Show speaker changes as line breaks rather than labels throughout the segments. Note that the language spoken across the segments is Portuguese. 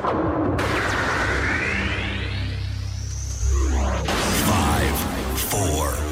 Five, four,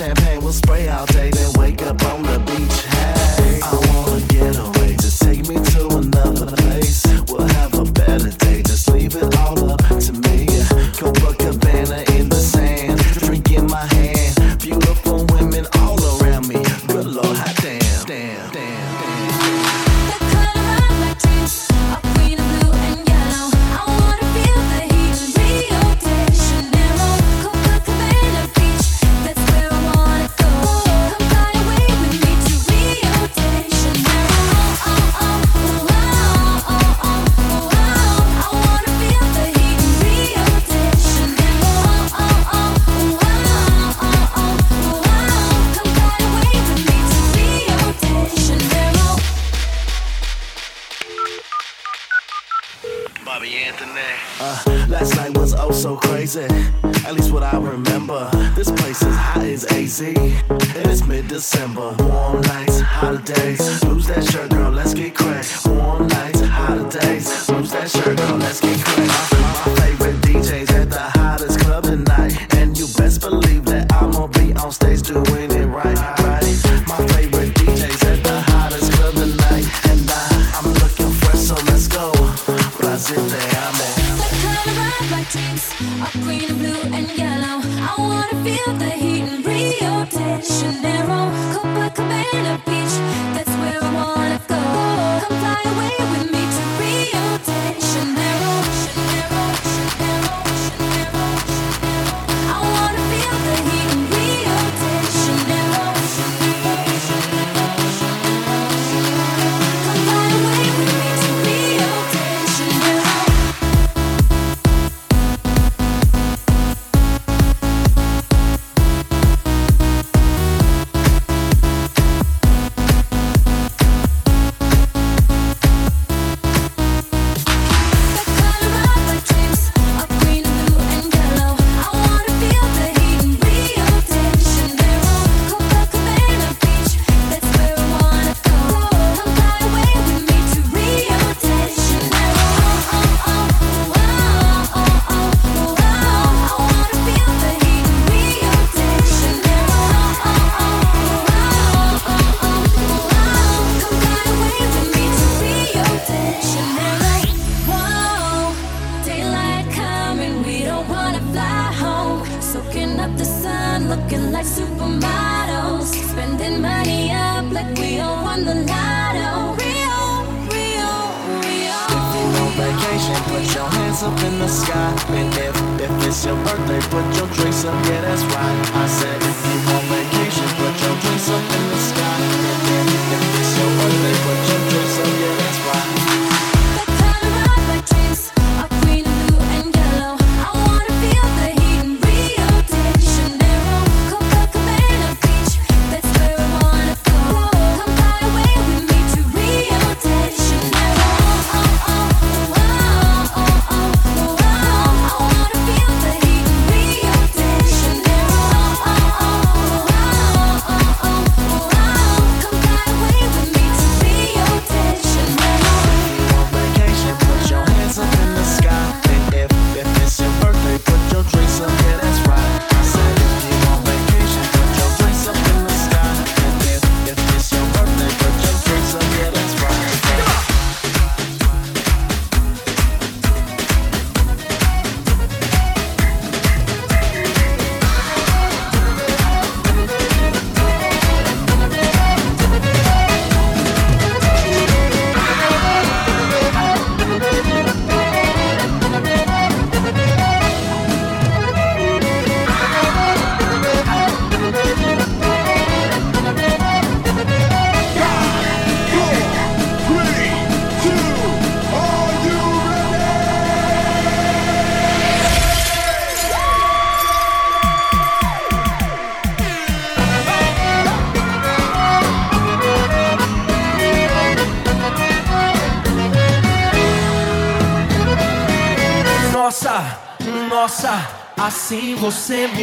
champagne, we'll spray all day, then wake up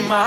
me.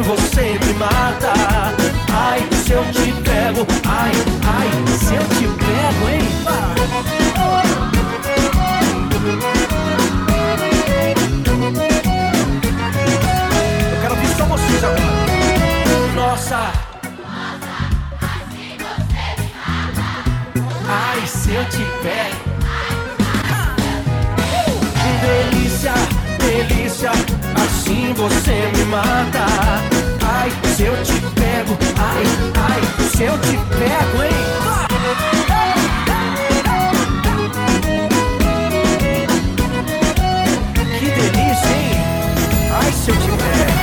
você me mata. Ai, se eu te pego, ai, ai, se eu te pego, hein? Eu quero ouvir só vocês agora Nossa. Ai, se eu te pego. Delícia, delícia, assim você me mata. Ai, se eu te pego, ai, ai, se eu te pego, hein? Que delícia, hein? Ai, se eu te pego.